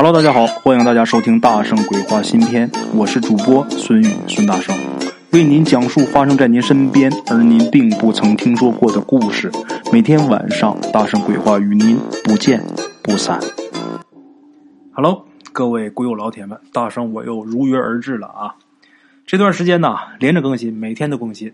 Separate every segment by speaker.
Speaker 1: Hello，大家好，欢迎大家收听《大圣鬼话》新篇，我是主播孙宇孙大圣，为您讲述发生在您身边而您并不曾听说过的故事。每天晚上，《大圣鬼话》与您不见不散。Hello，各位鬼友老铁们，大圣我又如约而至了啊！这段时间呢，连着更新，每天都更新，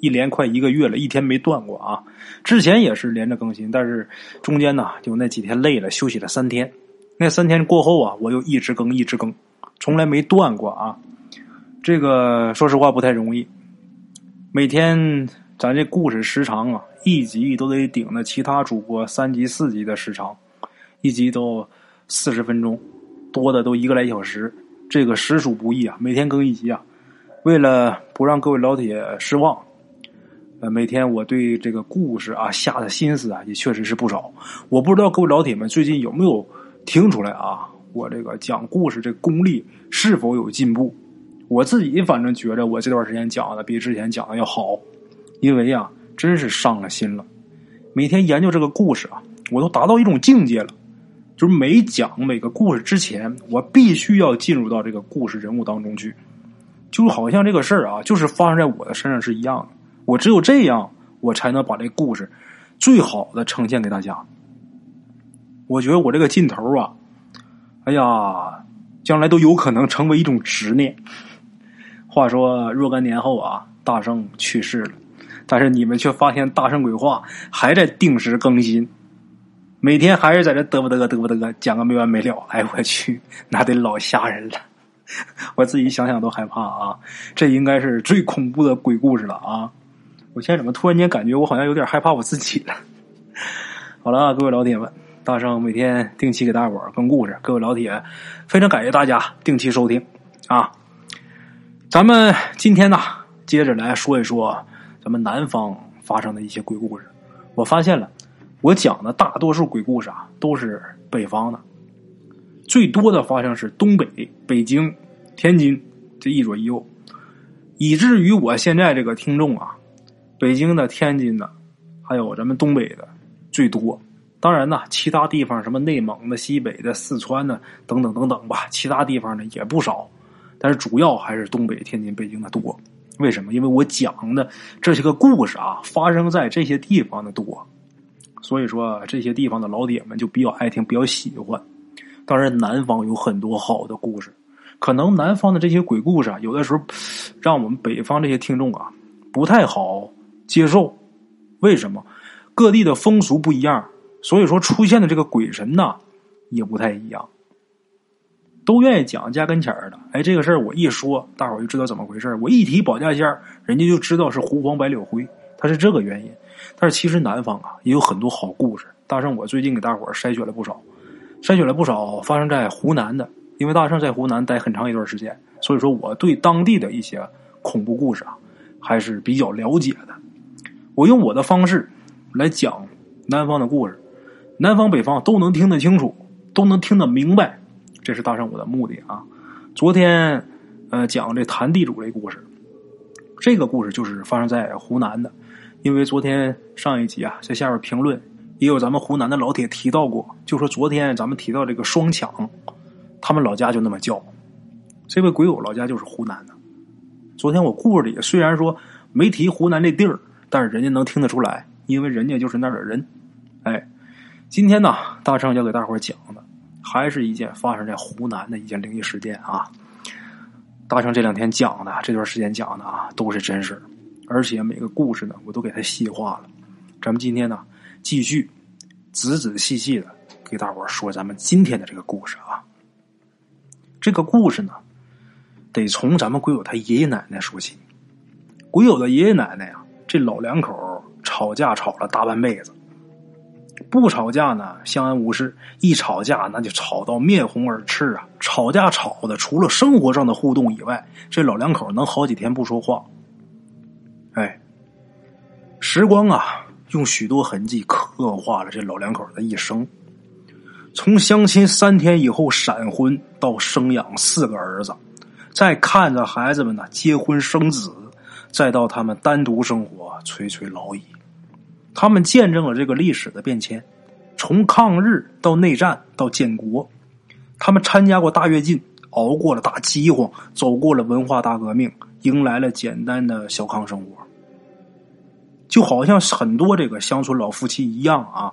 Speaker 1: 一连快一个月了，一天没断过啊！之前也是连着更新，但是中间呢，就那几天累了，休息了三天。那三天过后啊，我又一直更，一直更，从来没断过啊。这个说实话不太容易。每天咱这故事时长啊，一集都得顶着其他主播三集四集的时长，一集都四十分钟，多的都一个来小时，这个实属不易啊。每天更一集啊，为了不让各位老铁失望，呃，每天我对这个故事啊下的心思啊也确实是不少。我不知道各位老铁们最近有没有。听出来啊，我这个讲故事这功力是否有进步？我自己反正觉着我这段时间讲的比之前讲的要好，因为呀，真是上了心了。每天研究这个故事啊，我都达到一种境界了，就是每讲每个故事之前，我必须要进入到这个故事人物当中去，就好像这个事儿啊，就是发生在我的身上是一样的。我只有这样，我才能把这故事最好的呈现给大家。我觉得我这个劲头啊，哎呀，将来都有可能成为一种执念。话说若干年后啊，大圣去世了，但是你们却发现大圣鬼话还在定时更新，每天还是在这嘚啵嘚嘚啵嘚讲个没完没了。哎，我去，那得老吓人了，我自己想想都害怕啊！这应该是最恐怖的鬼故事了啊！我现在怎么突然间感觉我好像有点害怕我自己了？好了，各位老铁们。大圣每天定期给大伙儿更故事，各位老铁，非常感谢大家定期收听啊！咱们今天呢，接着来说一说咱们南方发生的一些鬼故事。我发现了，我讲的大多数鬼故事啊，都是北方的，最多的发生是东北、北京、天津这一左一右，以至于我现在这个听众啊，北京的、天津的，还有咱们东北的最多。当然呢，其他地方什么内蒙的、西北的、四川的等等等等吧，其他地方呢也不少，但是主要还是东北、天津、北京的多。为什么？因为我讲的这些个故事啊，发生在这些地方的多，所以说这些地方的老铁们就比较爱听，比较喜欢。当然，南方有很多好的故事，可能南方的这些鬼故事啊，有的时候让我们北方这些听众啊不太好接受。为什么？各地的风俗不一样。所以说，出现的这个鬼神呐，也不太一样，都愿意讲家跟前儿的。哎，这个事儿我一说，大伙儿就知道怎么回事我一提保家仙儿，人家就知道是胡黄白柳灰，它是这个原因。但是其实南方啊，也有很多好故事。大圣，我最近给大伙儿筛选了不少，筛选了不少发生在湖南的，因为大圣在湖南待很长一段时间，所以说我对当地的一些恐怖故事啊，还是比较了解的。我用我的方式来讲南方的故事。南方北方都能听得清楚，都能听得明白，这是大圣我的目的啊！昨天呃讲这谭地主这故事，这个故事就是发生在湖南的，因为昨天上一集啊在下边评论也有咱们湖南的老铁提到过，就说昨天咱们提到这个双抢，他们老家就那么叫，这位鬼友老家就是湖南的。昨天我故事里虽然说没提湖南这地儿，但是人家能听得出来，因为人家就是那儿的人，哎。今天呢，大圣要给大伙讲的，还是一件发生在湖南的一件灵异事件啊。大圣这两天讲的，这段时间讲的啊，都是真事而且每个故事呢，我都给它细化了。咱们今天呢，继续仔仔细细的给大伙说咱们今天的这个故事啊。这个故事呢，得从咱们鬼友他爷爷奶奶说起。鬼友的爷爷奶奶呀，这老两口吵架吵了大半辈子。不吵架呢，相安无事；一吵架，那就吵到面红耳赤啊！吵架吵的，除了生活上的互动以外，这老两口能好几天不说话。哎，时光啊，用许多痕迹刻画了这老两口的一生。从相亲三天以后闪婚，到生养四个儿子，再看着孩子们呢结婚生子，再到他们单独生活，垂垂老矣。他们见证了这个历史的变迁，从抗日到内战到建国，他们参加过大跃进，熬过了大饥荒，走过了文化大革命，迎来了简单的小康生活。就好像很多这个乡村老夫妻一样啊，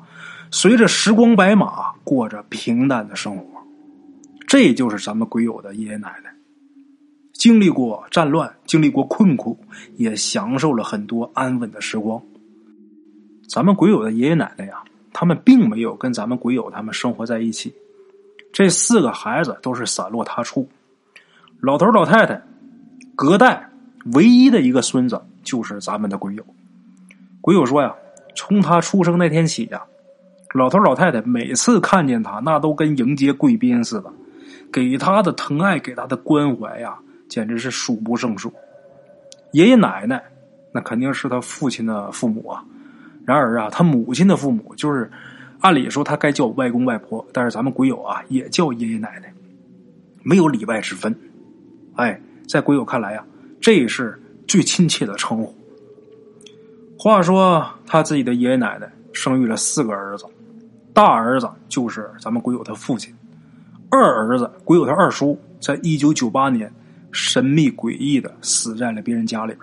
Speaker 1: 随着时光白马，过着平淡的生活。这就是咱们鬼友的爷爷奶奶，经历过战乱，经历过困苦，也享受了很多安稳的时光。咱们鬼友的爷爷奶奶呀，他们并没有跟咱们鬼友他们生活在一起。这四个孩子都是散落他处，老头老太太隔代唯一的一个孙子就是咱们的鬼友。鬼友说呀，从他出生那天起呀，老头老太太每次看见他，那都跟迎接贵宾似的，给他的疼爱，给他的关怀呀，简直是数不胜数。爷爷奶奶那肯定是他父亲的父母啊，然而啊，他母亲的父母就是。按理说他该叫外公外婆，但是咱们鬼友啊也叫爷爷奶奶，没有里外之分。哎，在鬼友看来啊，这是最亲切的称呼。话说他自己的爷爷奶奶生育了四个儿子，大儿子就是咱们鬼友他父亲，二儿子鬼友他二叔，在一九九八年神秘诡异的死在了别人家里边。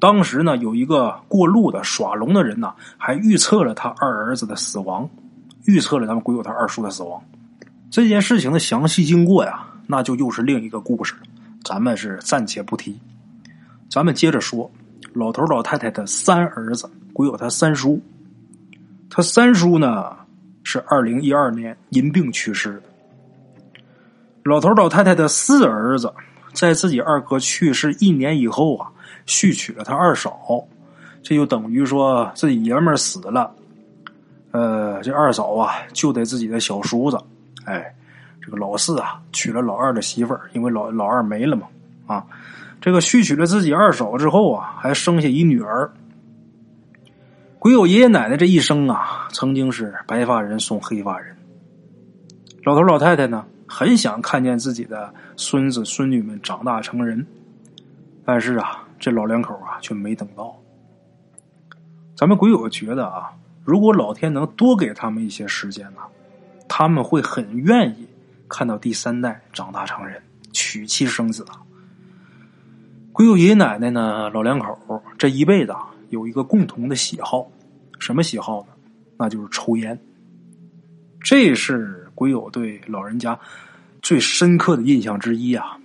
Speaker 1: 当时呢，有一个过路的耍龙的人呢，还预测了他二儿子的死亡，预测了咱们鬼友他二叔的死亡。这件事情的详细经过呀，那就又是另一个故事了，咱们是暂且不提。咱们接着说，老头老太太的三儿子鬼友他三叔，他三叔呢是二零一二年因病去世的。老头老太太的四儿子，在自己二哥去世一年以后啊。续娶了他二嫂，这就等于说自己爷们儿死了，呃，这二嫂啊就得自己的小叔子，哎，这个老四啊娶了老二的媳妇儿，因为老老二没了嘛，啊，这个续娶了自己二嫂之后啊，还生下一女儿。鬼友爷爷奶奶这一生啊，曾经是白发人送黑发人，老头老太太呢，很想看见自己的孙子孙女们长大成人，但是啊。这老两口啊，却没等到。咱们鬼友觉得啊，如果老天能多给他们一些时间呢，他们会很愿意看到第三代长大成人，娶妻生子啊。鬼友爷爷奶奶呢，老两口这一辈子啊，有一个共同的喜好，什么喜好呢？那就是抽烟。这是鬼友对老人家最深刻的印象之一啊。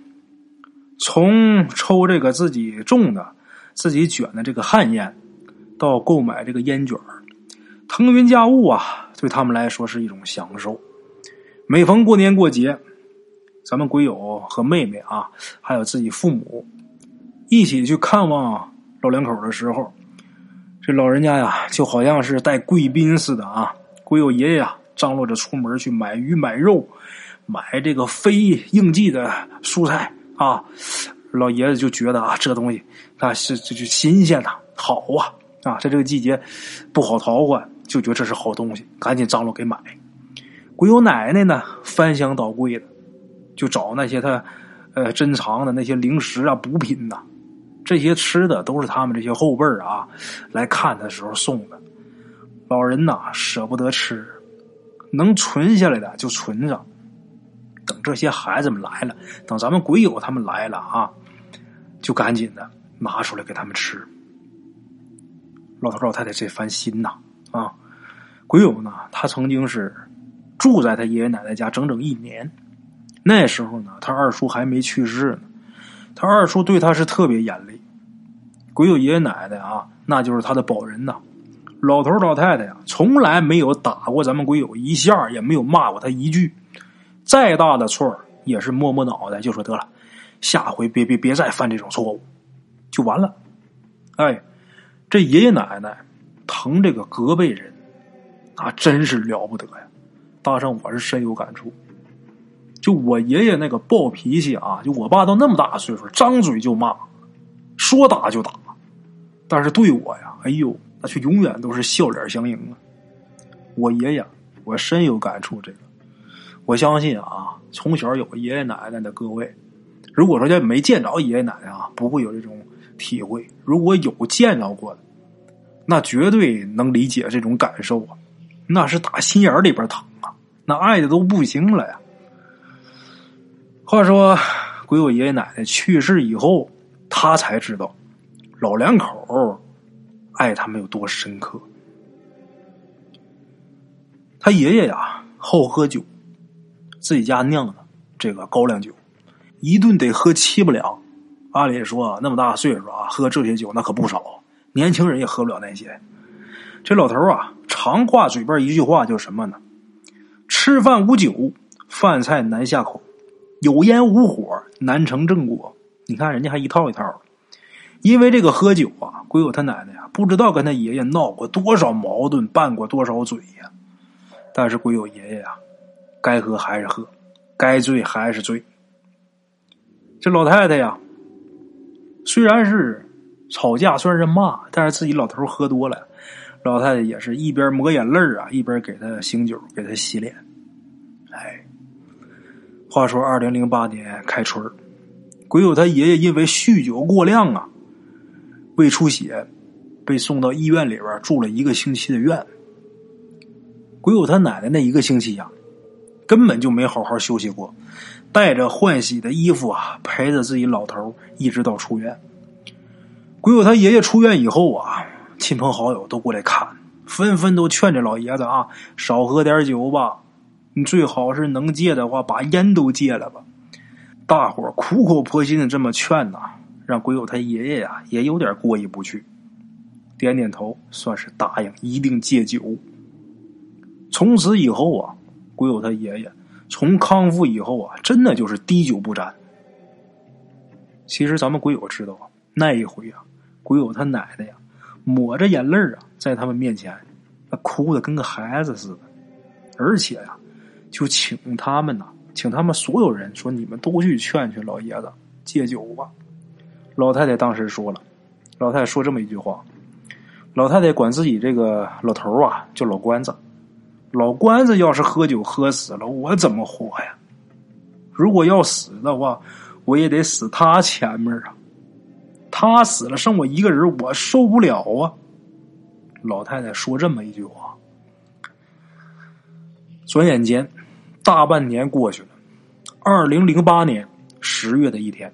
Speaker 1: 从抽这个自己种的、自己卷的这个旱烟，到购买这个烟卷腾云驾雾啊，对他们来说是一种享受。每逢过年过节，咱们鬼友和妹妹啊，还有自己父母一起去看望老两口的时候，这老人家呀，就好像是带贵宾似的啊。鬼友爷爷啊，张罗着出门去买鱼、买肉、买这个非应季的蔬菜。啊，老爷子就觉得啊，这东西啊是这就新鲜呐，好啊啊，在这个季节不好淘换，就觉得这是好东西，赶紧张罗给买。鬼友奶奶呢，翻箱倒柜的，就找那些他呃珍藏的那些零食啊、补品呐，这些吃的都是他们这些后辈啊来看的时候送的。老人呐舍不得吃，能存下来的就存着。等这些孩子们来了，等咱们鬼友他们来了啊，就赶紧的拿出来给他们吃。老头老太太这番心呐啊，鬼友呢，他曾经是住在他爷爷奶奶家整整一年。那时候呢，他二叔还没去世呢，他二叔对他是特别严厉。鬼友爷爷奶奶啊，那就是他的保人呐。老头老太太呀，从来没有打过咱们鬼友一下，也没有骂过他一句。再大的错也是摸摸脑袋就说得了，下回别别别再犯这种错误，就完了。哎，这爷爷奶奶疼这个隔辈人，那真是了不得呀！大圣我是深有感触。就我爷爷那个暴脾气啊，就我爸都那么大岁数，张嘴就骂，说打就打，但是对我呀，哎呦，那却永远都是笑脸相迎啊！我爷爷，我深有感触这个。我相信啊，从小有爷爷奶奶的各位，如果说要没见着爷爷奶奶啊，不会有这种体会；如果有见着过的，那绝对能理解这种感受啊，那是打心眼里边疼啊，那爱的都不行了呀。话说，鬼友爷爷奶奶去世以后，他才知道老两口爱他们有多深刻。他爷爷呀，好喝酒，自己家酿的这个高粱酒，一顿得喝七八两。按理说，那么大岁数啊，喝这些酒那可不少。年轻人也喝不了那些。这老头啊，常挂嘴边一句话，叫什么呢？吃饭无酒，饭菜难下口；有烟无火，难成正果。你看人家还一套一套的。因为这个喝酒啊，鬼友他奶奶呀，不知道跟他爷爷闹过多少矛盾，拌过多少嘴呀。但是鬼友爷爷呀，该喝还是喝，该醉还是醉。这老太太呀。虽然是吵架，虽然是骂，但是自己老头喝多了，老太太也是一边抹眼泪啊，一边给他醒酒，给他洗脸。哎，话说二零零八年开春鬼友他爷爷因为酗酒过量啊，胃出血，被送到医院里边住了一个星期的院。鬼友他奶奶那一个星期呀，根本就没好好休息过。带着换洗的衣服啊，陪着自己老头一直到出院。鬼友他爷爷出院以后啊，亲朋好友都过来看，纷纷都劝这老爷子啊，少喝点酒吧。你最好是能戒的话，把烟都戒了吧。大伙苦口婆心的这么劝呐，让鬼友他爷爷呀也有点过意不去，点点头，算是答应一定戒酒。从此以后啊，鬼友他爷爷。从康复以后啊，真的就是滴酒不沾。其实咱们鬼友知道啊，那一回啊，鬼友他奶奶呀，抹着眼泪啊，在他们面前，那哭的跟个孩子似的，而且呀，就请他们呐，请他们所有人说，你们都去劝劝老爷子戒酒吧。老太太当时说了，老太太说这么一句话，老太太管自己这个老头啊叫老关子。老关子要是喝酒喝死了，我怎么活呀？如果要死的话，我也得死他前面啊。他死了，剩我一个人，我受不了啊。老太太说这么一句话。转眼间，大半年过去了。二零零八年十月的一天，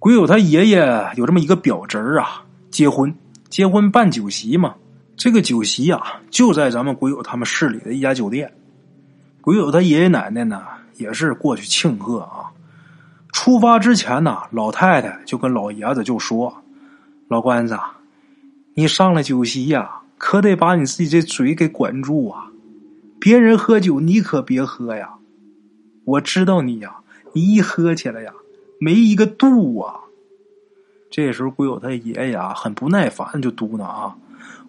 Speaker 1: 鬼友他爷爷有这么一个表侄儿啊，结婚，结婚办酒席嘛。这个酒席啊，就在咱们鬼友他们市里的一家酒店。鬼友他爷爷奶奶呢，也是过去庆贺啊。出发之前呢，老太太就跟老爷子就说：“老关子，你上了酒席呀，可得把你自己这嘴给管住啊！别人喝酒，你可别喝呀！我知道你呀，你一喝起来呀，没一个度啊！”这时候，鬼友他爷爷啊，很不耐烦，就嘟囔啊。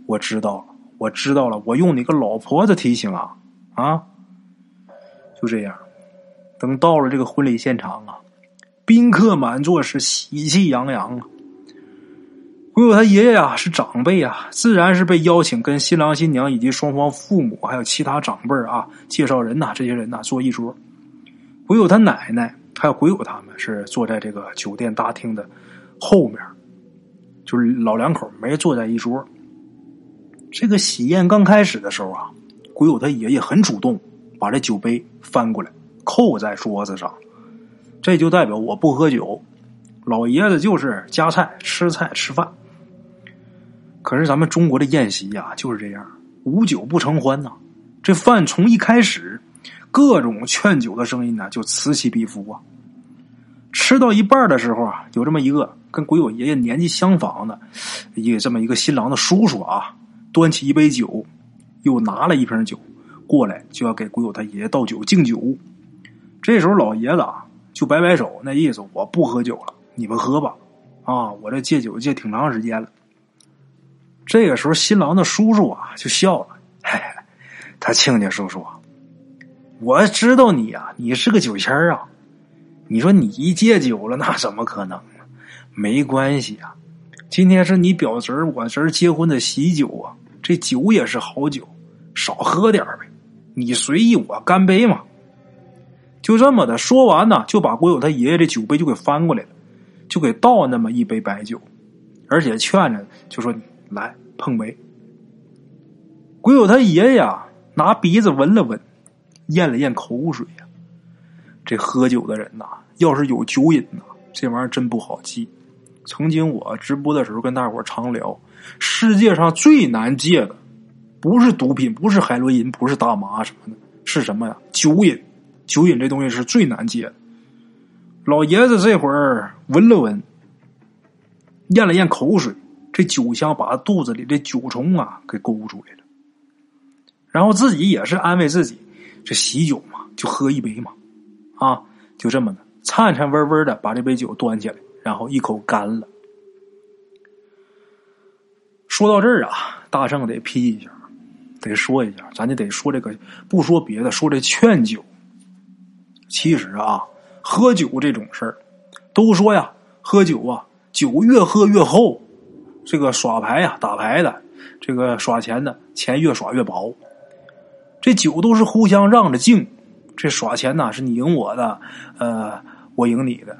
Speaker 1: 我知道了，我知道了，我用你个老婆子提醒啊啊！就这样，等到了这个婚礼现场啊，宾客满座，是喜气洋洋啊。鬼友他爷爷啊是长辈啊，自然是被邀请跟新郎新娘以及双方父母还有其他长辈啊介绍人呐，这些人呐坐一桌。鬼友他奶奶还有鬼友他们是坐在这个酒店大厅的后面，就是老两口没坐在一桌。这个喜宴刚开始的时候啊，鬼友他爷爷很主动，把这酒杯翻过来扣在桌子上，这就代表我不喝酒，老爷子就是夹菜吃菜吃饭。可是咱们中国的宴席呀就是这样，无酒不成欢呐。这饭从一开始，各种劝酒的声音呢就此起彼伏啊。吃到一半的时候啊，有这么一个跟鬼友爷爷年纪相仿的，一个这么一个新郎的叔叔啊。端起一杯酒，又拿了一瓶酒过来，就要给鬼友他爷爷倒酒敬酒。这时候老爷子啊，就摆摆手，那意思我不喝酒了，你们喝吧。啊，我这戒酒戒挺长时间了。这个时候新郎的叔叔啊就笑了，嘿嘿，他亲家叔叔，我知道你呀，你是个酒仙啊。你说你一戒酒了，那怎么可能？没关系啊，今天是你表侄我侄结婚的喜酒啊。这酒也是好酒，少喝点呗。你随意我干杯嘛。就这么的说完呢，就把国友他爷爷这酒杯就给翻过来了，就给倒那么一杯白酒，而且劝着就说：“来碰杯。”国友他爷爷啊拿鼻子闻了闻，咽了咽口水呀。这喝酒的人呐，要是有酒瘾呐，这玩意儿真不好戒。曾经我直播的时候跟大伙常聊，世界上最难戒的，不是毒品，不是海洛因，不是大麻什么的，是什么呀？酒瘾。酒瘾这东西是最难戒的。老爷子这会儿闻了闻，咽了咽口水，这酒香把肚子里的酒虫啊给勾出来了。然后自己也是安慰自己，这喜酒嘛，就喝一杯嘛，啊，就这么的，颤颤巍巍的把这杯酒端起来，然后一口干了。说到这儿啊，大圣得批一下，得说一下，咱就得说这个，不说别的，说这劝酒。其实啊，喝酒这种事儿，都说呀，喝酒啊，酒越喝越厚。这个耍牌呀，打牌的，这个耍钱的，钱越耍越薄。这酒都是互相让着敬，这耍钱呐，是你赢我的，呃，我赢你的。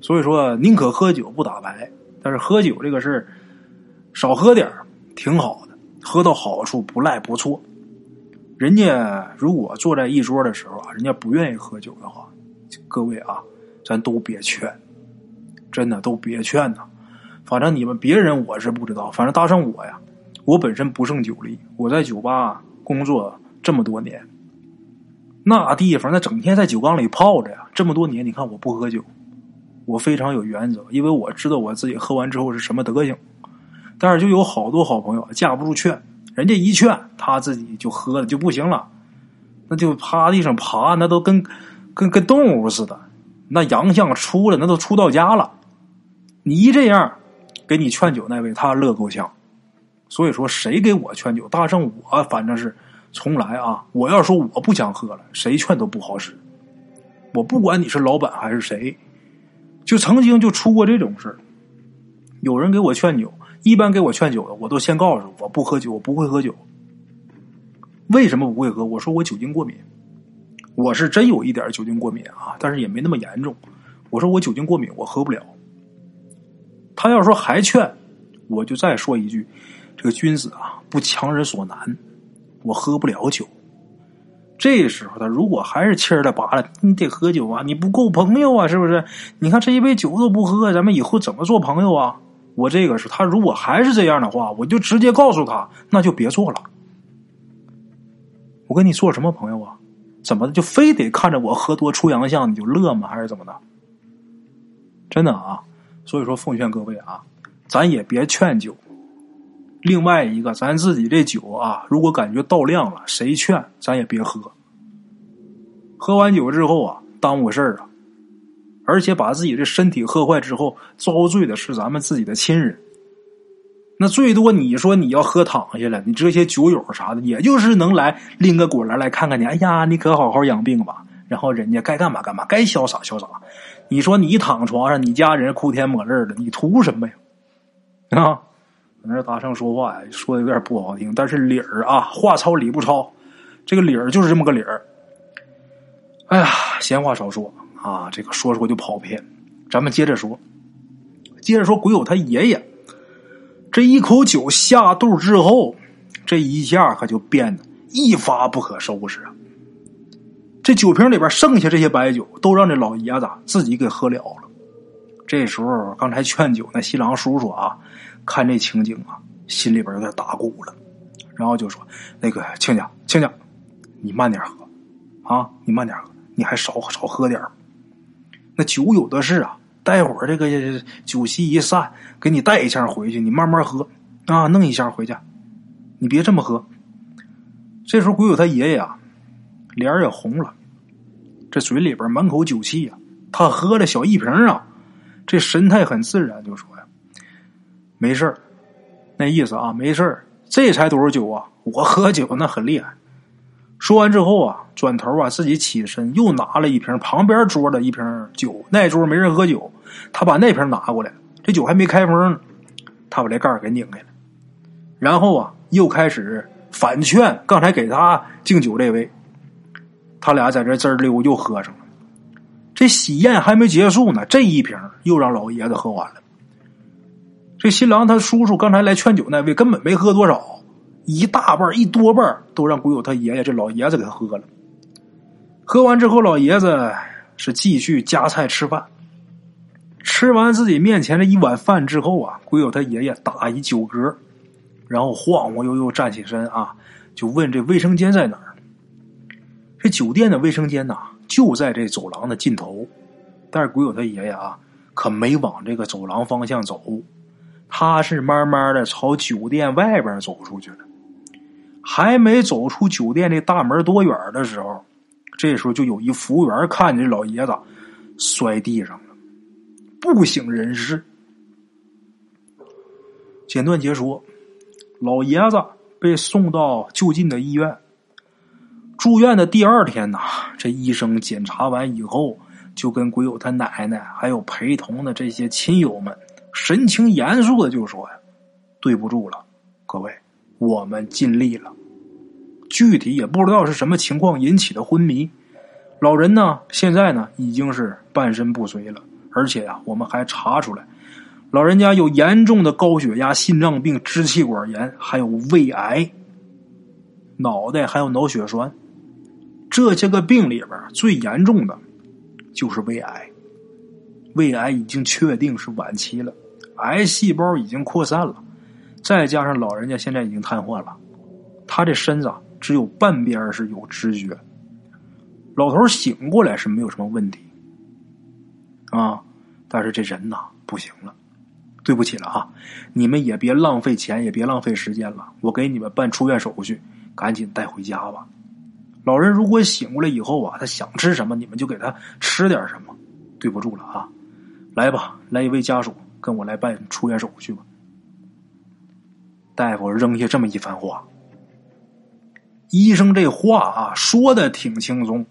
Speaker 1: 所以说，宁可喝酒不打牌。但是喝酒这个事儿，少喝点挺好的，喝到好处不赖不错。人家如果坐在一桌的时候啊，人家不愿意喝酒的话，各位啊，咱都别劝，真的都别劝呐。反正你们别人我是不知道，反正搭上我呀，我本身不胜酒力，我在酒吧工作这么多年，那地方那整天在酒缸里泡着呀，这么多年，你看我不喝酒，我非常有原则，因为我知道我自己喝完之后是什么德行。但是就有好多好朋友架不住劝。人家一劝，他自己就喝了就不行了，那就趴地上爬，那都跟跟跟动物似的，那洋相出了，那都出到家了。你一这样，给你劝酒那位他乐够呛。所以说，谁给我劝酒，大圣我反正是从来啊，我要说我不想喝了，谁劝都不好使。我不管你是老板还是谁，就曾经就出过这种事有人给我劝酒。一般给我劝酒的，我都先告诉我不喝酒，我不会喝酒。为什么不会喝？我说我酒精过敏，我是真有一点酒精过敏啊，但是也没那么严重。我说我酒精过敏，我喝不了。他要说还劝，我就再说一句：这个君子啊，不强人所难，我喝不了酒。这时候他如果还是气儿的拔了，你得喝酒啊，你不够朋友啊，是不是？你看这一杯酒都不喝，咱们以后怎么做朋友啊？我这个是他，如果还是这样的话，我就直接告诉他，那就别做了。我跟你做什么朋友啊？怎么就非得看着我喝多出洋相你就乐吗？还是怎么的？真的啊！所以说，奉劝各位啊，咱也别劝酒。另外一个，咱自己这酒啊，如果感觉到量了，谁劝咱也别喝。喝完酒之后啊，耽误事儿啊。而且把自己的身体喝坏之后，遭罪的是咱们自己的亲人。那最多你说你要喝躺下了，你这些酒友啥的，也就是能来拎个果篮来看看你。哎呀，你可好好养病吧。然后人家该干嘛干嘛，该潇洒潇洒。你说你躺床上，你家人哭天抹泪的，你图什么呀？啊，那大声说话呀，说的有点不好听，但是理儿啊，话糙理不糙，这个理儿就是这么个理儿。哎呀，闲话少说。啊，这个说说就跑偏，咱们接着说，接着说鬼友他爷爷，这一口酒下肚之后，这一下可就变得一发不可收拾啊！这酒瓶里边剩下这些白酒，都让这老爷子自己给喝了了。这时候，刚才劝酒那新郎叔叔啊，看这情景啊，心里边有点打鼓了，然后就说：“那个亲家，亲家，你慢点喝啊，你慢点喝，你还少少喝点那酒有的是啊，待会儿这个酒席一散，给你带一箱回去，你慢慢喝啊，弄一箱回去，你别这么喝。这时候鬼友他爷爷啊，脸也红了，这嘴里边满口酒气呀。他喝了小一瓶啊，这神态很自然，就说呀：“没事那意思啊，没事这才多少酒啊？我喝酒那很厉害。”说完之后啊，转头啊，自己起身又拿了一瓶旁边桌的一瓶酒。那桌没人喝酒，他把那瓶拿过来，这酒还没开封呢，他把这盖儿给拧开了。然后啊，又开始反劝刚才给他敬酒这位。他俩在这滋溜又喝上了。这喜宴还没结束呢，这一瓶又让老爷子喝完了。这新郎他叔叔刚才来劝酒那位根本没喝多少。一大半一多半都让鬼友他爷爷这老爷子给他喝了。喝完之后，老爷子是继续夹菜吃饭。吃完自己面前的一碗饭之后啊，鬼友他爷爷打一酒嗝，然后晃晃悠悠站起身啊，就问这卫生间在哪儿。这酒店的卫生间呐，就在这走廊的尽头。但是鬼友他爷爷啊，可没往这个走廊方向走，他是慢慢的朝酒店外边走出去了。还没走出酒店这大门多远的时候，这时候就有一服务员看见这老爷子摔地上了。不省人事。简短截说，老爷子被送到就近的医院。住院的第二天呐，这医生检查完以后，就跟鬼友他奶奶还有陪同的这些亲友们，神情严肃的就说呀：“对不住了，各位，我们尽力了。具体也不知道是什么情况引起的昏迷，老人呢，现在呢已经是半身不遂了。”而且呀，我们还查出来，老人家有严重的高血压、心脏病、支气管炎，还有胃癌，脑袋还有脑血栓。这些个病里边最严重的就是胃癌，胃癌已经确定是晚期了，癌细胞已经扩散了，再加上老人家现在已经瘫痪了，他这身子只有半边是有知觉，老头醒过来是没有什么问题。啊！但是这人呐不行了，对不起了啊！你们也别浪费钱，也别浪费时间了。我给你们办出院手续，赶紧带回家吧。老人如果醒过来以后啊，他想吃什么，你们就给他吃点什么。对不住了啊！来吧，来一位家属跟我来办出院手续吧。大夫扔下这么一番话，医生这话啊说的挺轻松，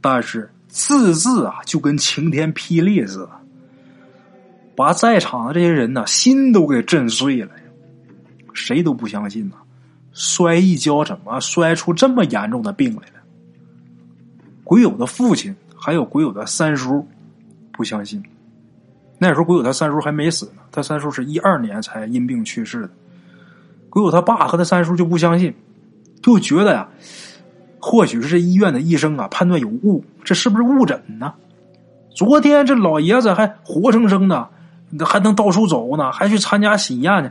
Speaker 1: 但是。字字啊，就跟晴天霹雳似的，把在场的这些人呢心都给震碎了。谁都不相信呐，摔一跤怎么摔出这么严重的病来了？鬼友的父亲还有鬼友的三叔不相信。那时候鬼友他三叔还没死呢，他三叔是一二年才因病去世的。鬼友他爸和他三叔就不相信，就觉得呀。或许是这医院的医生啊判断有误，这是不是误诊呢？昨天这老爷子还活生生的，还能到处走呢，还去参加喜宴呢，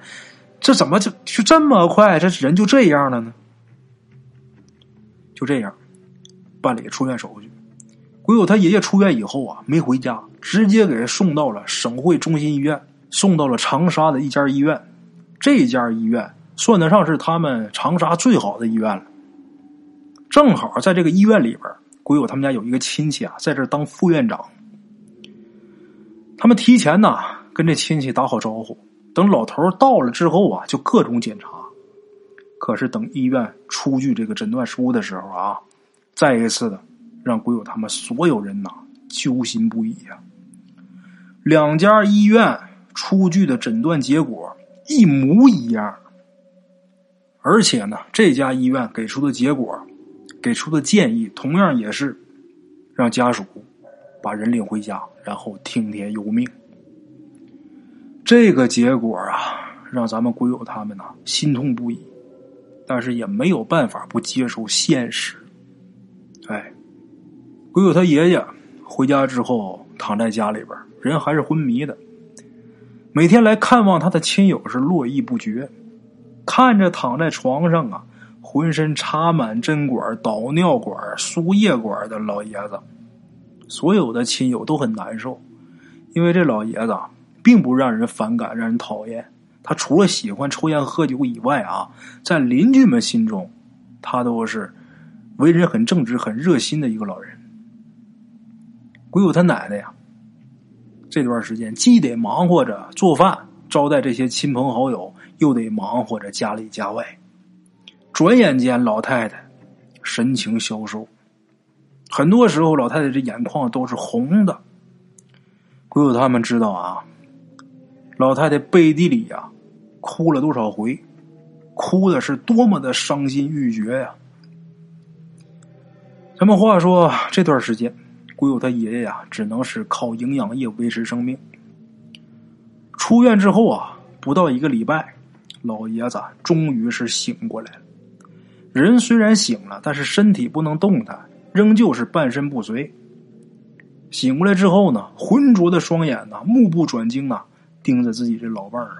Speaker 1: 这怎么就就这么快，这人就这样了呢？就这样办理出院手续。鬼友他爷爷出院以后啊，没回家，直接给送到了省会中心医院，送到了长沙的一家医院。这家医院算得上是他们长沙最好的医院了。正好在这个医院里边，鬼友他们家有一个亲戚啊，在这当副院长。他们提前呢跟这亲戚打好招呼，等老头到了之后啊，就各种检查。可是等医院出具这个诊断书的时候啊，再一次的让鬼友他们所有人呐揪心不已呀。两家医院出具的诊断结果一模一样，而且呢，这家医院给出的结果。给出的建议同样也是让家属把人领回家，然后听天由命。这个结果啊，让咱们鬼友他们呢心痛不已，但是也没有办法不接受现实。哎，鬼友他爷爷回家之后躺在家里边，人还是昏迷的。每天来看望他的亲友是络绎不绝，看着躺在床上啊。浑身插满针管、导尿管、输液管的老爷子，所有的亲友都很难受，因为这老爷子并不让人反感、让人讨厌。他除了喜欢抽烟喝酒以外啊，在邻居们心中，他都是为人很正直、很热心的一个老人。鬼友他奶奶呀，这段时间既得忙活着做饭招待这些亲朋好友，又得忙活着家里家外。转眼间，老太太神情消瘦，很多时候，老太太这眼眶都是红的。鬼友他们知道啊，老太太背地里呀哭了多少回，哭的是多么的伤心欲绝呀。咱们话说，这段时间，鬼友他爷爷呀，只能是靠营养液维持生命。出院之后啊，不到一个礼拜，老爷子终于是醒过来了。人虽然醒了，但是身体不能动弹，仍旧是半身不遂。醒过来之后呢，浑浊的双眼呐，目不转睛啊，盯着自己这老伴儿啊。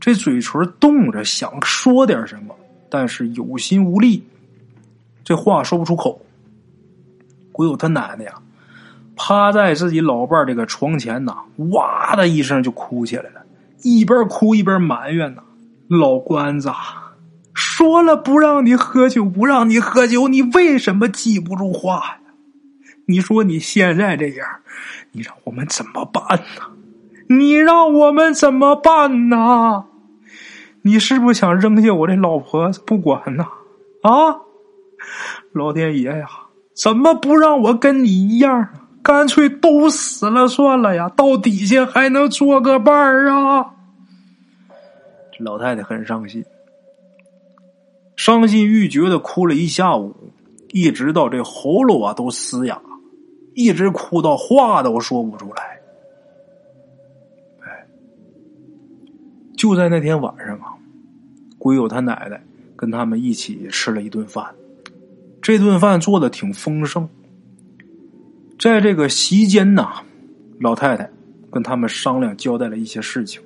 Speaker 1: 这嘴唇动着，想说点什么，但是有心无力，这话说不出口。鬼友他奶奶呀，趴在自己老伴儿这个床前呐，哇的一声就哭起来了，一边哭一边埋怨呐：“老关子，说了不让你喝酒，不让你喝酒，你为什么记不住话呀？你说你现在这样，你让我们怎么办呢？你让我们怎么办呢？”你是不是想扔下我这老婆子不管呢？啊，老天爷呀，怎么不让我跟你一样？干脆都死了算了呀！到底下还能做个伴儿啊！这老太太很伤心，伤心欲绝的哭了一下午，一直到这喉咙啊都嘶哑，一直哭到话都说不出来。就在那天晚上啊，鬼友他奶奶跟他们一起吃了一顿饭，这顿饭做的挺丰盛。在这个席间呐，老太太跟他们商量交代了一些事情，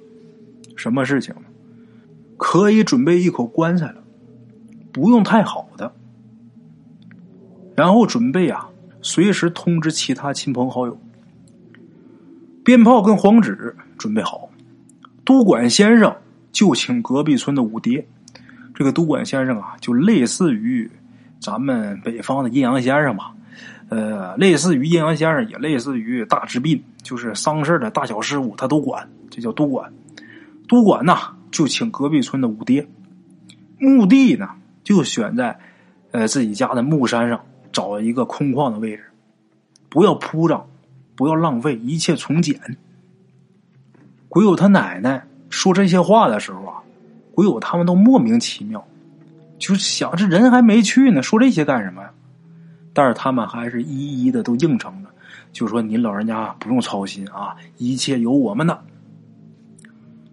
Speaker 1: 什么事情？可以准备一口棺材了，不用太好的，然后准备啊，随时通知其他亲朋好友，鞭炮跟黄纸准备好。都管先生就请隔壁村的五爹，这个都管先生啊，就类似于咱们北方的阴阳先生吧，呃，类似于阴阳先生，也类似于大治病，就是丧事的大小事务他都管，这叫都管。都管呐，就请隔壁村的五爹，墓地呢就选在呃自己家的墓山上，找一个空旷的位置，不要铺张，不要浪费，一切从简。鬼友他奶奶说这些话的时候啊，鬼友他们都莫名其妙，就想这人还没去呢，说这些干什么呀？但是他们还是一一的都应承了，就说您老人家不用操心啊，一切有我们的。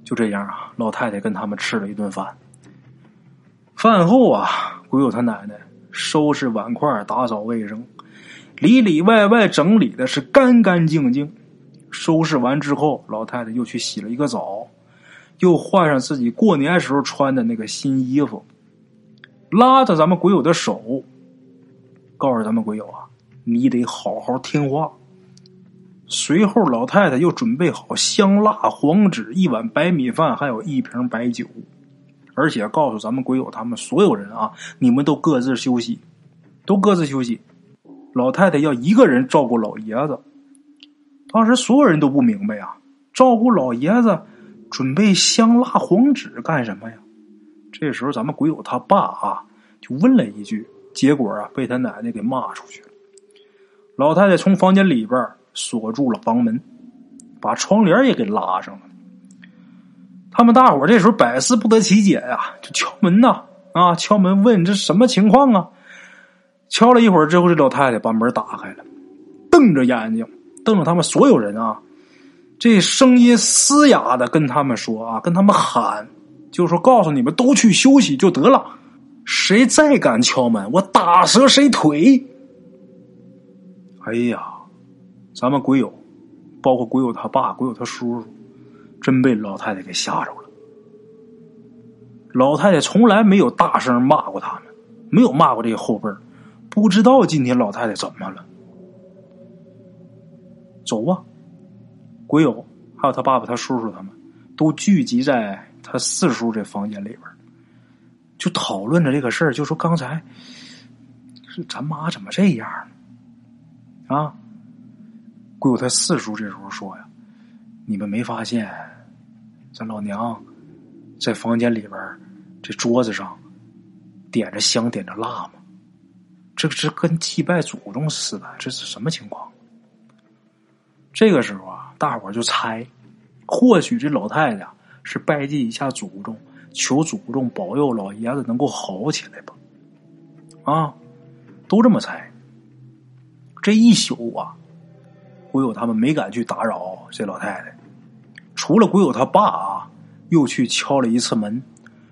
Speaker 1: 就这样啊，老太太跟他们吃了一顿饭。饭后啊，鬼友他奶奶收拾碗筷，打扫卫生，里里外外整理的是干干净净。收拾完之后，老太太又去洗了一个澡，又换上自己过年时候穿的那个新衣服，拉着咱们鬼友的手，告诉咱们鬼友啊，你得好好听话。随后，老太太又准备好香蜡、黄纸、一碗白米饭，还有一瓶白酒，而且告诉咱们鬼友他们所有人啊，你们都各自休息，都各自休息。老太太要一个人照顾老爷子。当时所有人都不明白呀，照顾老爷子，准备香蜡黄纸干什么呀？这时候咱们鬼友他爸啊，就问了一句，结果啊被他奶奶给骂出去了。老太太从房间里边锁住了房门，把窗帘也给拉上了。他们大伙这时候百思不得其解呀，就敲门呐，啊，敲门问这什么情况啊？敲了一会儿之后，这老太太把门打开了，瞪着眼睛。瞪着他们所有人啊，这声音嘶哑的跟他们说啊，跟他们喊，就是说告诉你们都去休息就得了，谁再敢敲门，我打折谁腿！哎呀，咱们鬼友，包括鬼友他爸、鬼友他叔叔，真被老太太给吓着了。老太太从来没有大声骂过他们，没有骂过这些后辈不知道今天老太太怎么了。走啊！鬼友还有他爸爸、他叔叔他们，都聚集在他四叔这房间里边，就讨论着这个事儿。就说刚才是咱妈怎么这样呢？啊！鬼友他四叔这时候说呀：“你们没发现咱老娘在房间里边这桌子上点着香、点着蜡吗？这这跟祭拜祖宗似的，这是什么情况？”这个时候啊，大伙就猜，或许这老太太是拜祭一下祖宗，求祖宗保佑老爷子能够好起来吧。啊，都这么猜。这一宿啊，鬼友他们没敢去打扰这老太太，除了鬼友他爸啊，又去敲了一次门，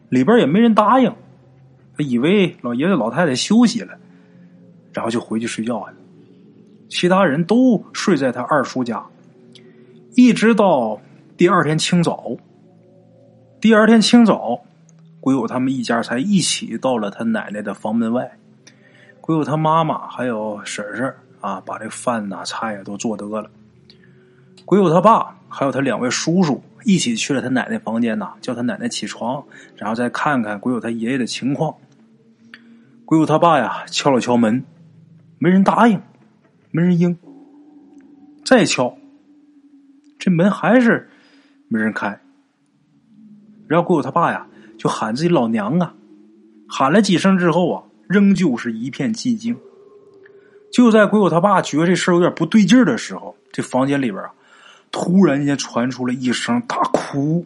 Speaker 1: 里边也没人答应，他以为老爷子老太太休息了，然后就回去睡觉去了。其他人都睡在他二叔家，一直到第二天清早。第二天清早，鬼友他们一家才一起到了他奶奶的房门外。鬼友他妈妈还有婶婶啊，把这饭呐、菜呀都做得了。鬼友他爸还有他两位叔叔一起去了他奶奶房间呐，叫他奶奶起床，然后再看看鬼友他爷爷的情况。鬼友他爸呀，敲了敲门，没人答应，没人应。再敲，这门还是没人开。然后鬼友他爸呀，就喊自己老娘啊，喊了几声之后啊，仍旧是一片寂静。就在鬼友他爸觉得这事儿有点不对劲儿的时候，这房间里边啊，突然间传出了一声大哭。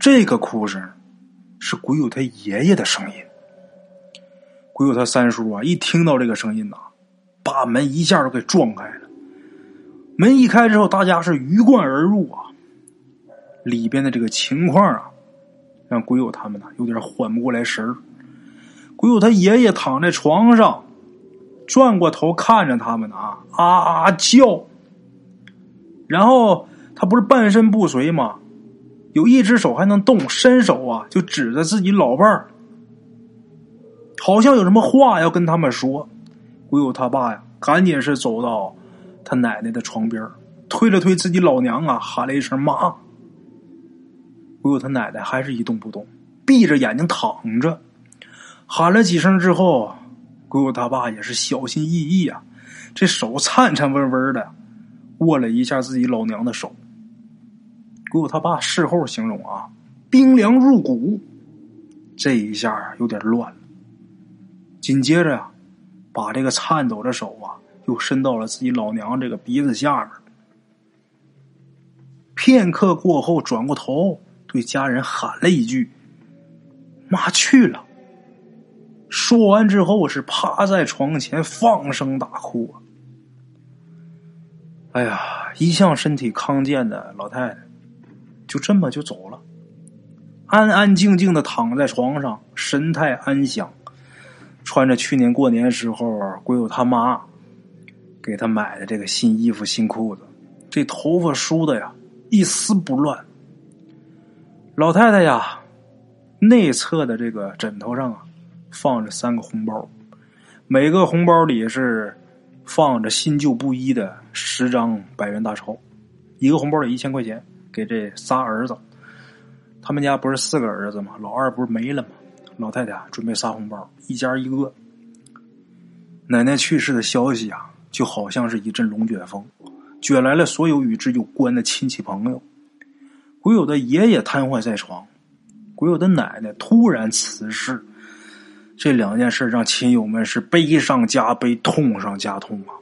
Speaker 1: 这个哭声是鬼友他爷爷的声音。鬼友他三叔啊，一听到这个声音呐，把门一下就给撞开了。门一开之后，大家是鱼贯而入啊。里边的这个情况啊，让鬼友他们呢有点缓不过来神儿。鬼友他爷爷躺在床上，转过头看着他们啊啊啊叫。然后他不是半身不遂吗？有一只手还能动，伸手啊就指着自己老伴儿。好像有什么话要跟他们说，鬼友他爸呀，赶紧是走到他奶奶的床边推了推自己老娘啊，喊了一声“妈”。鬼友他奶奶还是一动不动，闭着眼睛躺着。喊了几声之后，鬼友他爸也是小心翼翼啊，这手颤颤巍巍的握了一下自己老娘的手。鬼友他爸事后形容啊，冰凉入骨，这一下有点乱了。紧接着呀，把这个颤抖的手啊，又伸到了自己老娘这个鼻子下面。片刻过后，转过头对家人喊了一句：“妈去了。”说完之后，是趴在床前放声大哭。哎呀，一向身体康健的老太太，就这么就走了，安安静静的躺在床上，神态安详。穿着去年过年时候鬼友他妈给他买的这个新衣服、新裤子，这头发梳的呀一丝不乱。老太太呀，内侧的这个枕头上啊放着三个红包，每个红包里是放着新旧不一的十张百元大钞，一个红包里一千块钱，给这仨儿子。他们家不是四个儿子吗？老二不是没了吗？老太太准备撒红包，一家一个。奶奶去世的消息啊，就好像是一阵龙卷风，卷来了所有与之有关的亲戚朋友。鬼友的爷爷瘫痪在床，鬼友的奶奶突然辞世，这两件事让亲友们是悲上加悲，痛上加痛啊！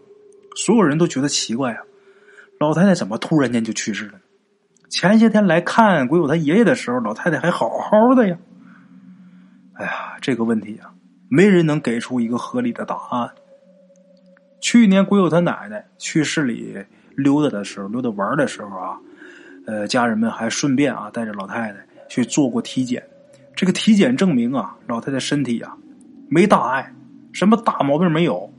Speaker 1: 所有人都觉得奇怪啊，老太太怎么突然间就去世了？前些天来看鬼友他爷爷的时候，老太太还好好的呀。哎呀，这个问题啊，没人能给出一个合理的答案。去年鬼友他奶奶去市里溜达的时候，溜达玩的时候啊，呃，家人们还顺便啊带着老太太去做过体检。这个体检证明啊，老太太身体啊没大碍，什么大毛病没有，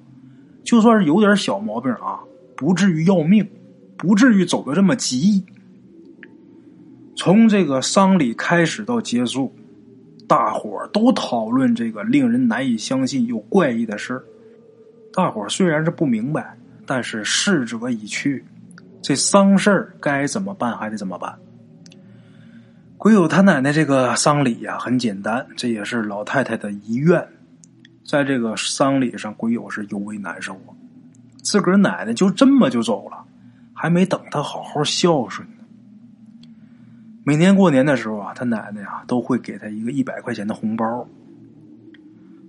Speaker 1: 就算是有点小毛病啊，不至于要命，不至于走的这么急。从这个丧礼开始到结束。大伙儿都讨论这个令人难以相信又怪异的事大伙儿虽然是不明白，但是逝者已去，这丧事该怎么办还得怎么办。鬼友他奶奶这个丧礼呀很简单，这也是老太太的遗愿。在这个丧礼上，鬼友是尤为难受啊。自个儿奶奶就这么就走了，还没等他好好孝顺。每年过年的时候啊，他奶奶呀都会给他一个一百块钱的红包。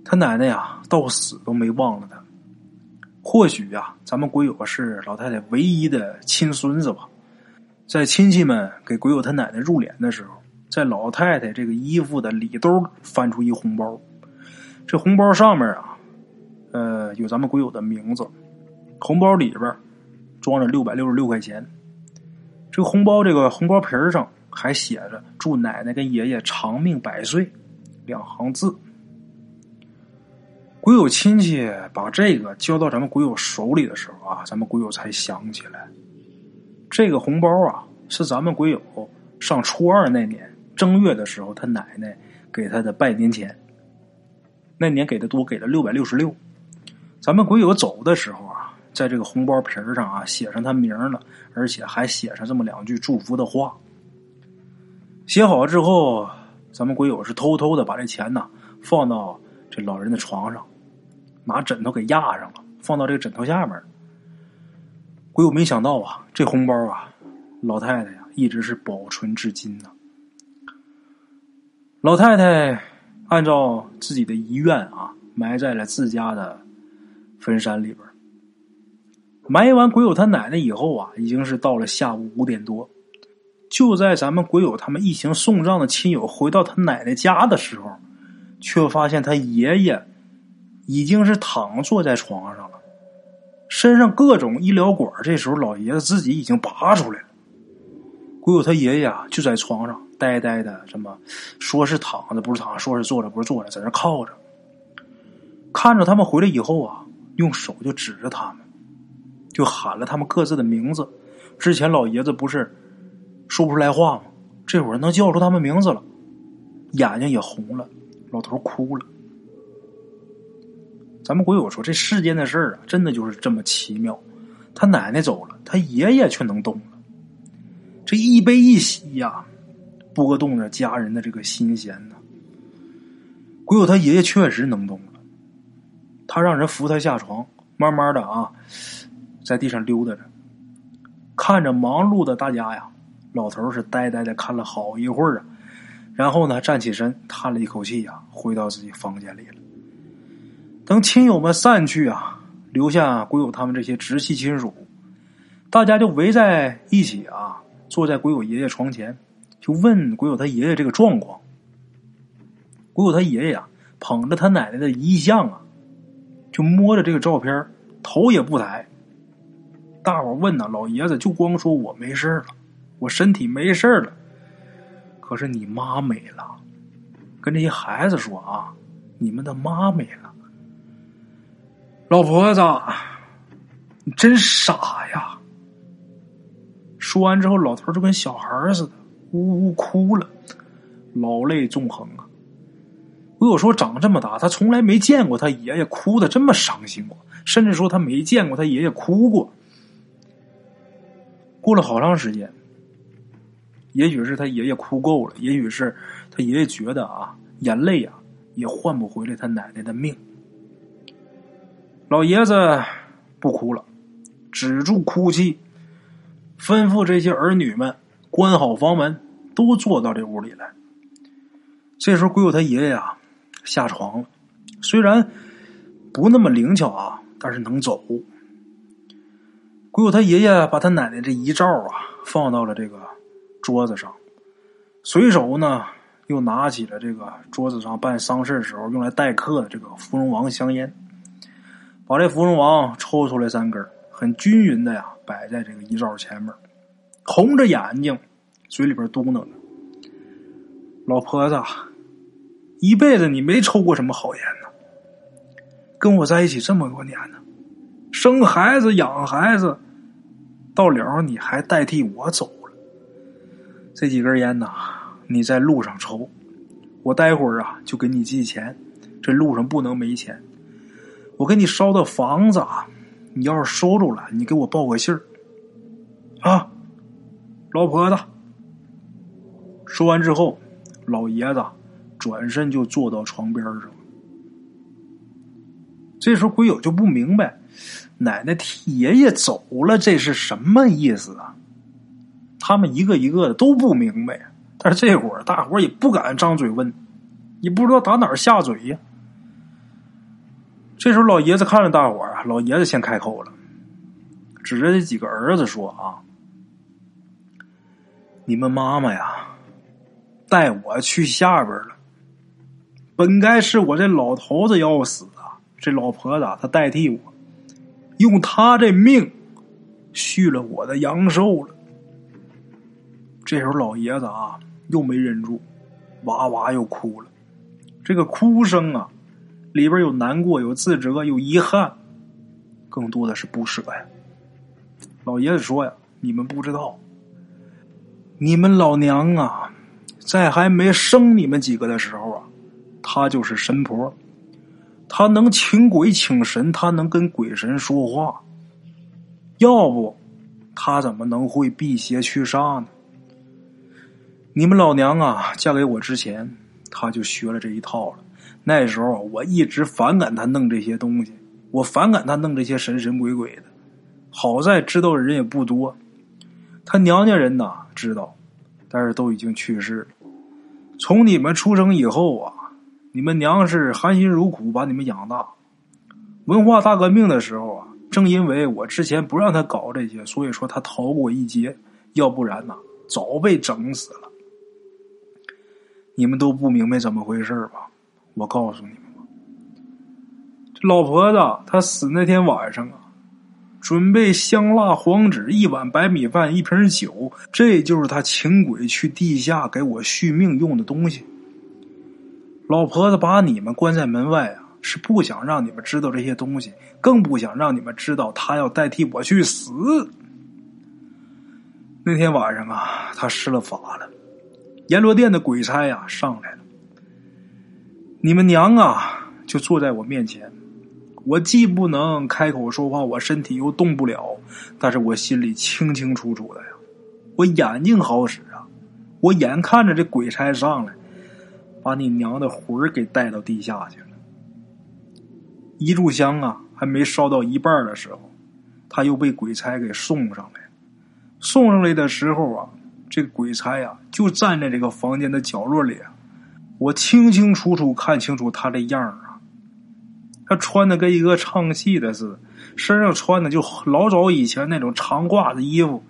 Speaker 1: 他奶奶呀到死都没忘了他。或许呀，咱们鬼友是老太太唯一的亲孙子吧。在亲戚们给鬼友他奶奶入殓的时候，在老太太这个衣服的里兜翻出一红包。这红包上面啊，呃，有咱们鬼友的名字。红包里边装着六百六十六块钱。这个红包这个红包皮上。还写着“祝奶奶跟爷爷长命百岁”两行字。鬼友亲戚把这个交到咱们鬼友手里的时候啊，咱们鬼友才想起来，这个红包啊是咱们鬼友上初二那年正月的时候，他奶奶给他的拜年钱。那年给的多，给了六百六十六。咱们鬼友走的时候啊，在这个红包皮上啊写上他名了，而且还写上这么两句祝福的话。写好之后，咱们鬼友是偷偷的把这钱呢放到这老人的床上，拿枕头给压上了，放到这个枕头下面。鬼友没想到啊，这红包啊，老太太呀一直是保存至今呢。老太太。按照自己的遗愿啊，埋在了自家的坟山里边。埋完鬼友他奶奶以后啊，已经是到了下午五点多。就在咱们鬼友他们一行送葬的亲友回到他奶奶家的时候，却发现他爷爷已经是躺坐在床上了，身上各种医疗管这时候老爷子自己已经拔出来了。鬼友他爷爷啊，就在床上。呆呆的，什么说是躺着不是躺，说是坐着不是坐着，在那靠着，看着他们回来以后啊，用手就指着他们，就喊了他们各自的名字。之前老爷子不是说不出来话吗？这会儿能叫出他们名字了，眼睛也红了，老头哭了。咱们鬼友说，这世间的事儿啊，真的就是这么奇妙。他奶奶走了，他爷爷却能动了，这一悲一喜呀。拨动着家人的这个心弦呢。鬼友他爷爷确实能动了，他让人扶他下床，慢慢的啊，在地上溜达着，看着忙碌的大家呀，老头是呆呆的看了好一会儿啊，然后呢，站起身，叹了一口气呀，回到自己房间里了。等亲友们散去啊，留下鬼友他们这些直系亲属，大家就围在一起啊，坐在鬼友爷爷床前。就问鬼友他爷爷这个状况，鬼友他爷爷呀捧着他奶奶的遗像啊，就摸着这个照片，头也不抬。大伙问呢，老爷子就光说我没事了，我身体没事了。可是你妈没了，跟这些孩子说啊，你们的妈没了。老婆子，你真傻呀！说完之后，老头就跟小孩似的。呜呜哭了，老泪纵横啊！我有说长这么大，他从来没见过他爷爷哭的这么伤心过，甚至说他没见过他爷爷哭过。过了好长时间，也许是他爷爷哭够了，也许是他爷爷觉得啊，眼泪啊也换不回来他奶奶的命。老爷子不哭了，止住哭泣，吩咐这些儿女们。关好房门，都坐到这屋里来。这时候，鬼友他爷爷啊下床了，虽然不那么灵巧啊，但是能走。鬼友他爷爷把他奶奶这遗照啊放到了这个桌子上，随手呢又拿起了这个桌子上办丧事时候用来待客的这个芙蓉王香烟，把这芙蓉王抽出来三根，很均匀的呀摆在这个遗照前面。红着眼睛，嘴里边嘟囔着：“老婆子，一辈子你没抽过什么好烟呢？跟我在一起这么多年呢，生孩子养孩子，到了你还代替我走。这几根烟呐，你在路上抽，我待会儿啊就给你寄钱。这路上不能没钱，我给你烧的房子啊，你要是收着了，你给我报个信儿啊。”老婆子，说完之后，老爷子转身就坐到床边上。这时候，鬼友就不明白，奶奶替爷爷走了，这是什么意思啊？他们一个一个的都不明白，但是这会儿大伙也不敢张嘴问，也不知道打哪儿下嘴呀。这时候，老爷子看着大伙儿啊，老爷子先开口了，指着这几个儿子说：“啊。”你们妈妈呀，带我去下边了。本该是我这老头子要死啊，这老婆子她代替我，用她这命续了我的阳寿了。这时候老爷子啊，又没忍住，哇哇又哭了。这个哭声啊，里边有难过，有自责，有遗憾，更多的是不舍呀。老爷子说呀：“你们不知道，你们老娘啊，在还没生你们几个的时候啊，她就是神婆，她能请鬼请神，她能跟鬼神说话。要不，她怎么能会辟邪驱煞呢？你们老娘啊，嫁给我之前，她就学了这一套了。那时候我一直反感她弄这些东西，我反感她弄这些神神鬼鬼的。”好在知道的人也不多，他娘家人呐知道，但是都已经去世了。从你们出生以后啊，你们娘是含辛茹苦把你们养大。文化大革命的时候啊，正因为我之前不让他搞这些，所以说他逃过一劫，要不然呐，早被整死了。你们都不明白怎么回事吧？我告诉你们吧，这老婆子她死那天晚上啊。准备香蜡黄纸一碗白米饭一瓶酒，这就是他请鬼去地下给我续命用的东西。老婆子把你们关在门外啊，是不想让你们知道这些东西，更不想让你们知道他要代替我去死。那天晚上啊，他施了法了，阎罗殿的鬼差呀上来了，你们娘啊就坐在我面前。我既不能开口说话，我身体又动不了，但是我心里清清楚楚的呀。我眼睛好使啊，我眼看着这鬼差上来，把你娘的魂儿给带到地下去了。一炷香啊，还没烧到一半的时候，他又被鬼差给送上来。送上来的时候啊，这鬼差呀，就站在这个房间的角落里，我清清楚楚看清楚他的样儿啊。他穿的跟一个唱戏的似的，身上穿的就老早以前那种长褂子衣服，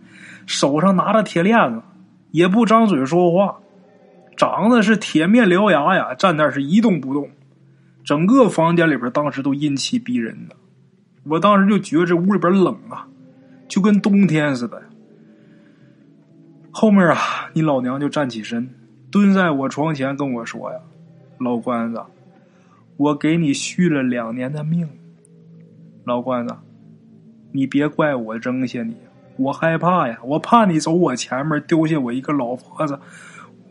Speaker 1: 手上拿着铁链子，也不张嘴说话，长得是铁面獠牙呀，站那是一动不动。整个房间里边当时都阴气逼人的，我当时就觉得这屋里边冷啊，就跟冬天似的。后面啊，你老娘就站起身，蹲在我床前跟我说呀：“老关子。”我给你续了两年的命，老关子，你别怪我扔下你，我害怕呀，我怕你走我前面丢下我一个老婆子，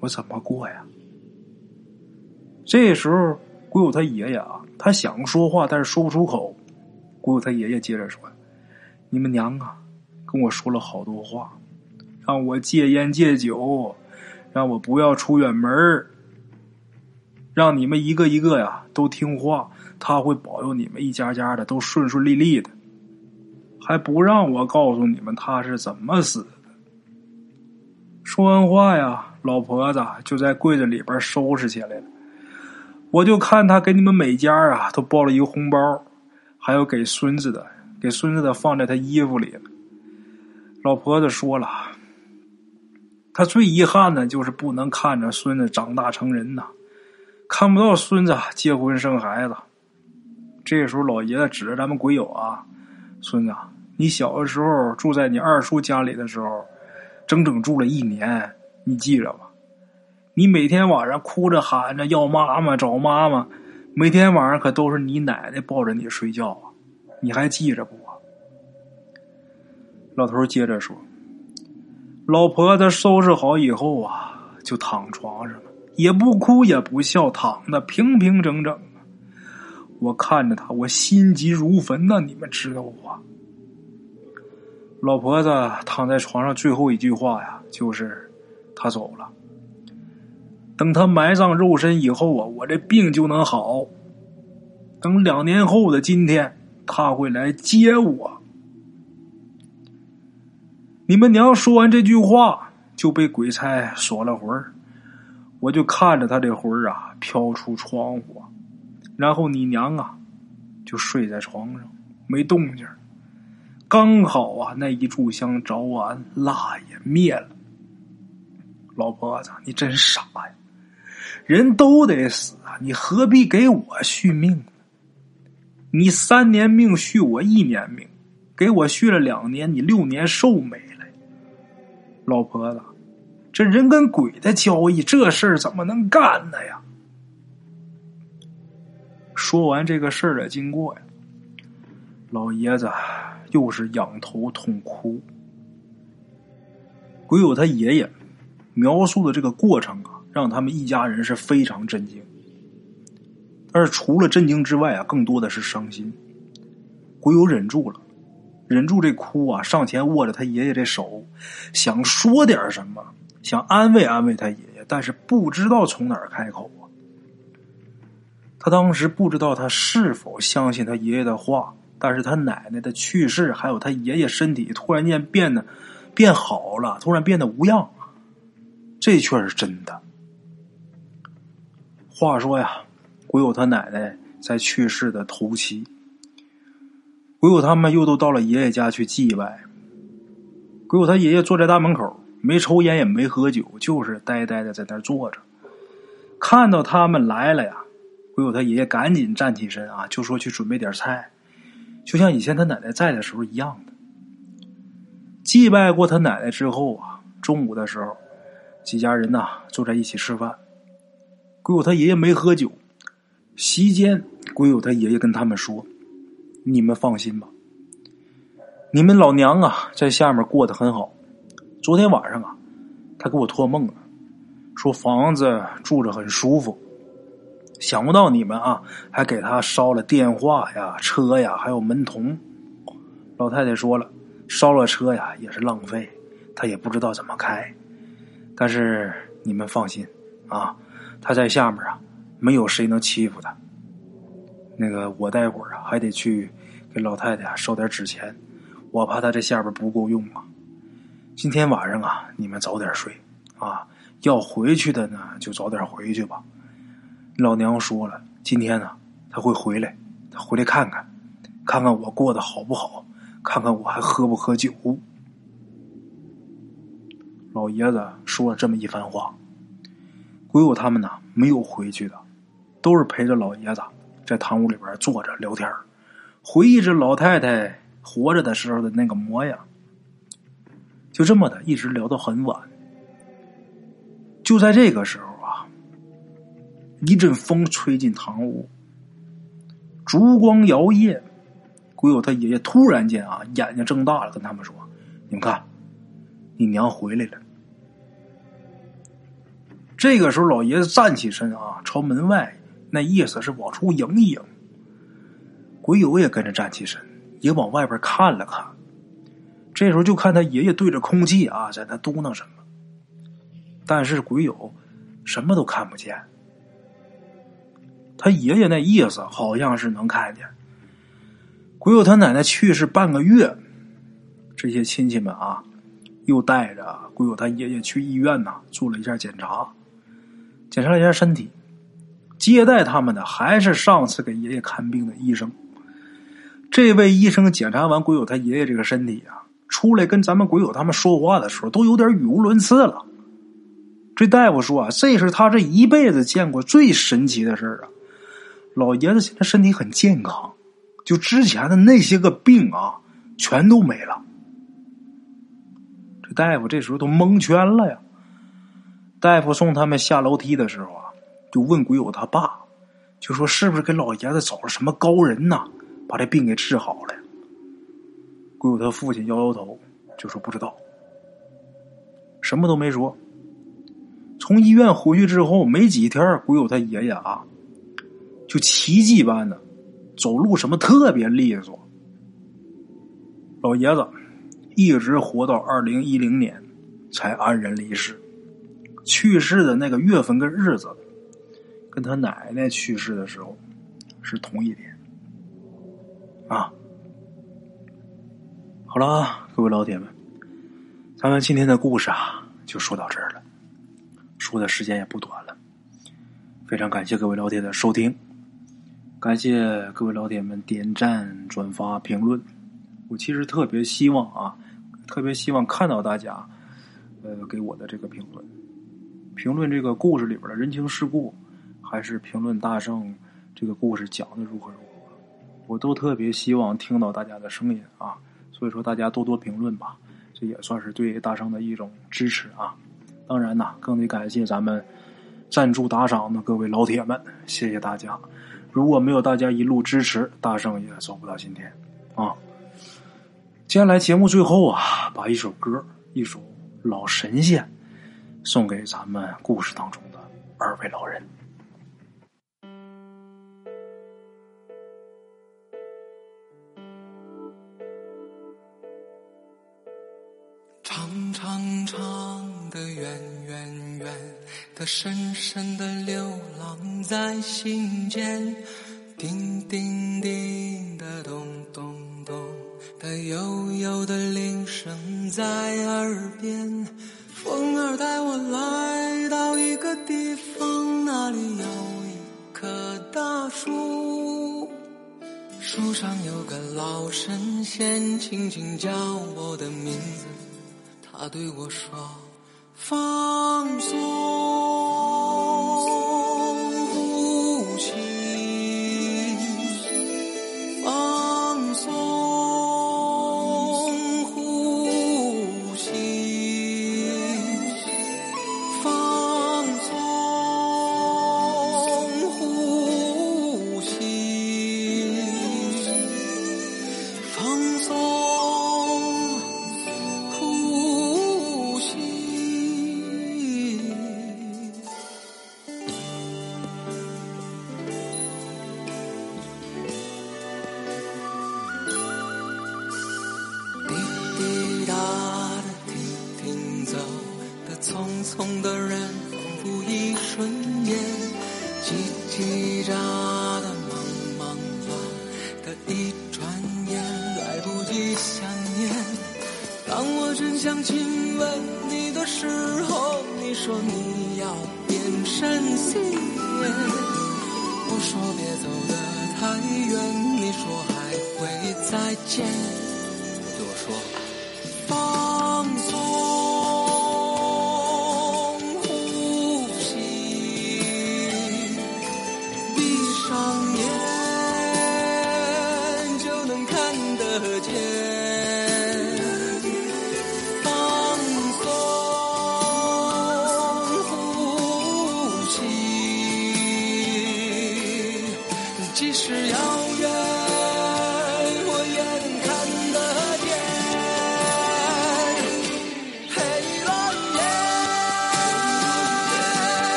Speaker 1: 我怎么过呀？这时候，鬼友他爷爷啊，他想说话，但是说不出口。鬼友他爷爷接着说：“你们娘啊，跟我说了好多话，让我戒烟戒酒，让我不要出远门让你们一个一个呀都听话，他会保佑你们一家家的都顺顺利利的，还不让我告诉你们他是怎么死的。说完话呀，老婆子就在柜子里边收拾起来了。我就看他给你们每家啊都包了一个红包，还有给孙子的，给孙子的放在他衣服里了。老婆子说了，他最遗憾的就是不能看着孙子长大成人呐。看不到孙子结婚生孩子，这时候老爷子指着咱们鬼友啊，孙子，你小的时候住在你二叔家里的时候，整整住了一年，你记着吧？你每天晚上哭着喊着要妈妈找妈妈，每天晚上可都是你奶奶抱着你睡觉啊，你还记着不？老头接着说，老婆子收拾好以后啊，就躺床上了。也不哭也不笑，躺的平平整整。我看着他，我心急如焚呐！你们知道不？老婆子躺在床上，最后一句话呀，就是他走了。等他埋葬肉身以后啊，我这病就能好。等两年后的今天，他会来接我。你们娘说完这句话，就被鬼差锁了魂儿。我就看着他这魂儿啊飘出窗户，然后你娘啊就睡在床上没动静刚好啊那一炷香着完，蜡也灭了。老婆子，你真傻呀！人都得死啊，你何必给我续命呢？你三年命续我一年命，给我续了两年，你六年寿没。老婆子。这人跟鬼的交易，这事儿怎么能干呢呀？说完这个事儿的经过呀，老爷子又是仰头痛哭。鬼友他爷爷描述的这个过程啊，让他们一家人是非常震惊。但是除了震惊之外啊，更多的是伤心。鬼友忍住了，忍住这哭啊，上前握着他爷爷这手，想说点什么，想安慰安慰他爷爷，但是不知道从哪儿开口啊。他当时不知道他是否相信他爷爷的话，但是他奶奶的去世，还有他爷爷身体突然间变得变好了，突然变得无恙，这却是真的。话说呀，鬼友他奶奶在去世的头七，鬼友他们又都到了爷爷家去祭拜。鬼友他爷爷坐在大门口，没抽烟也没喝酒，就是呆呆的在那坐着。看到他们来了呀。鬼友他爷爷赶紧站起身啊，就说去准备点菜，就像以前他奶奶在的时候一样的。祭拜过他奶奶之后啊，中午的时候，几家人呐坐在一起吃饭。鬼友他爷爷没喝酒，席间鬼友他爷爷跟他们说：“你们放心吧，你们老娘啊在下面过得很好。昨天晚上啊，他给我托梦了，说房子住着很舒服。”想不到你们啊，还给他烧了电话呀、车呀，还有门童。老太太说了，烧了车呀也是浪费，他也不知道怎么开。但是你们放心啊，他在下面啊，没有谁能欺负他。那个我待会儿啊还得去给老太太烧点纸钱，我怕她这下边不够用啊。今天晚上啊，你们早点睡啊，要回去的呢就早点回去吧。老娘说了，今天呢，他会回来，他回来看看，看看我过得好不好，看看我还喝不喝酒。老爷子说了这么一番话，鬼友他们呢没有回去的，都是陪着老爷子在堂屋里边坐着聊天回忆着老太太活着的时候的那个模样。就这么的，一直聊到很晚。就在这个时候啊。一阵风吹进堂屋，烛光摇曳。鬼友他爷爷突然间啊，眼睛睁大了，跟他们说：“你们看，你娘回来了。”这个时候，老爷子站起身啊，朝门外，那意思是往出迎一迎。鬼友也跟着站起身，也往外边看了看。这时候就看他爷爷对着空气啊，在那嘟囔什么，但是鬼友什么都看不见。他爷爷那意思好像是能看见。鬼友他奶奶去世半个月，这些亲戚们啊，又带着鬼友他爷爷去医院呐，做了一下检查，检查了一下身体。接待他们的还是上次给爷爷看病的医生。这位医生检查完鬼友他爷爷这个身体啊，出来跟咱们鬼友他们说话的时候，都有点语无伦次了。这大夫说啊，这是他这一辈子见过最神奇的事儿啊。老爷子现在身体很健康，就之前的那些个病啊，全都没了。这大夫这时候都蒙圈了呀。大夫送他们下楼梯的时候啊，就问鬼友他爸，就说是不是给老爷子找了什么高人呐，把这病给治好了？鬼友他父亲摇摇头，就说不知道，什么都没说。从医院回去之后没几天，鬼友他爷爷啊。就奇迹般的走路，什么特别利索。老爷子一直活到二零一零年才安然离世。去世的那个月份跟日子，跟他奶奶去世的时候是同一天。啊，好了，各位老铁们，咱们今天的故事啊就说到这儿了，说的时间也不短了，非常感谢各位老铁的收听。感谢各位老铁们点赞、转发、评论。我其实特别希望啊，特别希望看到大家，呃，给我的这个评论，评论这个故事里边的人情世故，还是评论大圣这个故事讲的如何如何，我都特别希望听到大家的声音啊，所以说大家多多评论吧，这也算是对大圣的一种支持啊，当然呢，更得感谢咱们赞助打赏的各位老铁们，谢谢大家。如果没有大家一路支持，大圣也走不到今天啊。接下来节目最后啊，把一首歌，一首老神仙送给咱们故事当中的二位老人。
Speaker 2: 长长长的、远远远的、深深的流浪在心间，叮叮叮的、咚咚咚的、悠悠的铃声在耳边。风儿带我来到一个地方，那里有一棵大树，树上有个老神仙，轻轻叫我的名字。他对我说放松。